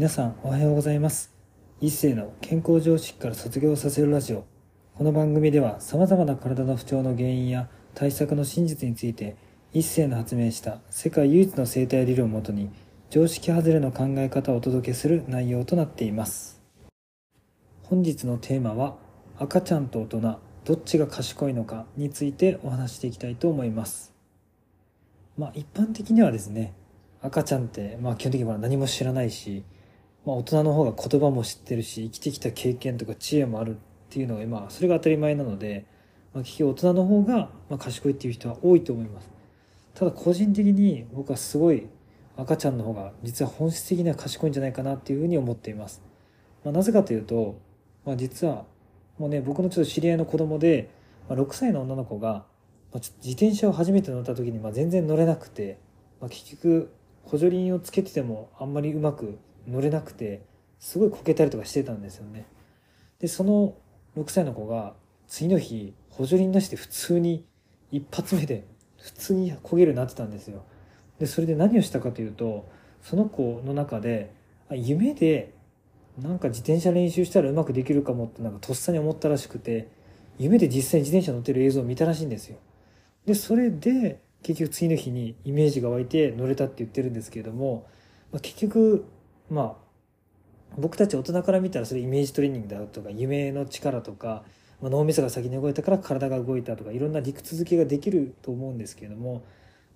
皆さんおはようございます。一世の健康常識から卒業させるラジオ。この番組では様々な体の不調の原因や対策の真実について一世の発明した世界唯一の生態理論をもとに常識外れの考え方をお届けする内容となっています。本日のテーマは赤ちゃんと大人どっちが賢いのかについてお話していきたいと思います。まあ一般的にはですね赤ちゃんってまあ基本的には何も知らないしまあ、大人の方が言葉も知ってるし生きてきた経験とか知恵もあるっていうのが今それが当たり前なので、まあ、結局大人の方がまあ賢いっていう人は多いと思います。ただ個人的に僕はすごい赤ちゃんの方が実は本質的には賢いんじゃないかなっていうふうに思っています、まあ、なぜかというと、まあ、実はもうね僕のちょっと知り合いの子供で、まあ、6歳の女の子が、ま、自転車を初めて乗った時にま全然乗れなくて、まあ、結局補助輪をつけててもあんまりうまく乗れなくてすごいこけたりとかしてたんですよね。でその6歳の子が次の日補助輪なしで普通に一発目で普通に焦げるようになってたんですよ。でそれで何をしたかというとその子の中で夢でなんか自転車練習したらうまくできるかもってなんかとっさに思ったらしくて夢で実際に自転車乗ってる映像を見たらしいんですよ。でそれで結局次の日にイメージが湧いて乗れたって言ってるんですけれども、まあ、結局まあ僕たち大人から見たらそれイメージトレーニングだとか夢の力とか、まあ、脳みそが先に動いたから体が動いたとかいろんな理屈付けができると思うんですけれども、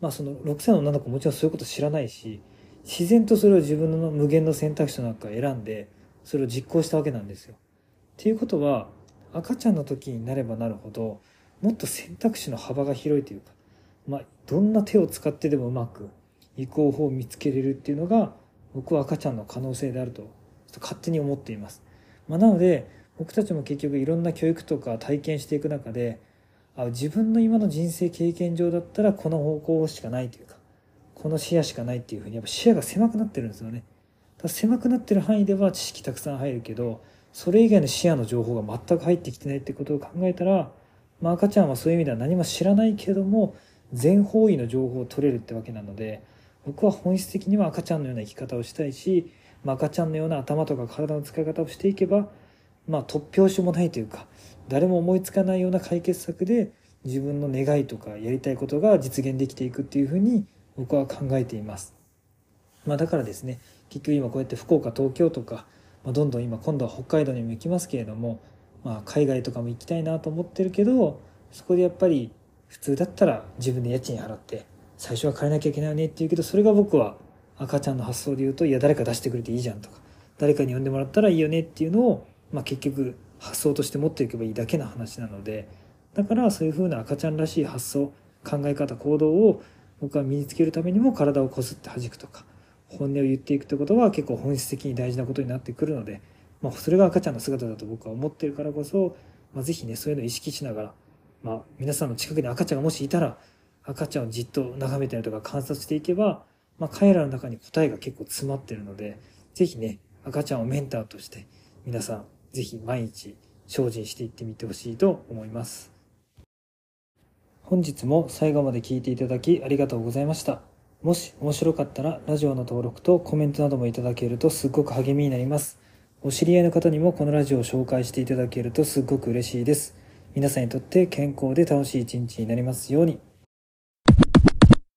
まあ、その6歳の女の子もちろんそういうこと知らないし自然とそれを自分の無限の選択肢の中から選んでそれを実行したわけなんですよ。っていうことは赤ちゃんの時になればなるほどもっと選択肢の幅が広いというか、まあ、どんな手を使ってでもうまく移行法を見つけれるっていうのが僕は赤ちゃんの可能性であると勝手に思っています、まあ、なので僕たちも結局いろんな教育とか体験していく中であ自分の今の人生経験上だったらこの方向しかないというかこの視野しかないっていうふうにやっぱ視野が狭くなってるんですよね。だ狭くなってる範囲では知識たくさん入るけどそれ以外の視野の情報が全く入ってきてないってことを考えたら、まあ、赤ちゃんはそういう意味では何も知らないけども全方位の情報を取れるってわけなので僕は本質的には赤ちゃんのような生き方をしたいし、まあ、赤ちゃんのような頭とか体の使い方をしていけば、まあ、突拍子もないというか誰も思いつかないような解決策で自分の願いとかやりたいことが実現できていくっていうふうに僕は考えています。まあ、だからですね結局今こうやって福岡東京とか、まあ、どんどん今今度は北海道にも行きますけれども、まあ、海外とかも行きたいなと思ってるけどそこでやっぱり普通だったら自分で家賃払って最初は変えなきゃいけないよねって言うけどそれが僕は赤ちゃんの発想で言うといや誰か出してくれていいじゃんとか誰かに呼んでもらったらいいよねっていうのを、まあ、結局発想として持っていけばいいだけの話なのでだからそういうふうな赤ちゃんらしい発想考え方行動を僕は身につけるためにも体をこすって弾くとか本音を言っていくってことは結構本質的に大事なことになってくるので、まあ、それが赤ちゃんの姿だと僕は思ってるからこそ、まあ、是非ねそういうのを意識しながら、まあ、皆さんの近くに赤ちゃんがもしいたら赤ちゃんをじっと眺めたりとか観察していけば、まあ、彼らの中に答えが結構詰まってるので、ぜひね、赤ちゃんをメンターとして皆さんぜひ毎日精進していってみてほしいと思います。本日も最後まで聞いていただきありがとうございました。もし面白かったらラジオの登録とコメントなどもいただけるとすっごく励みになります。お知り合いの方にもこのラジオを紹介していただけるとすっごく嬉しいです。皆さんにとって健康で楽しい一日になりますように。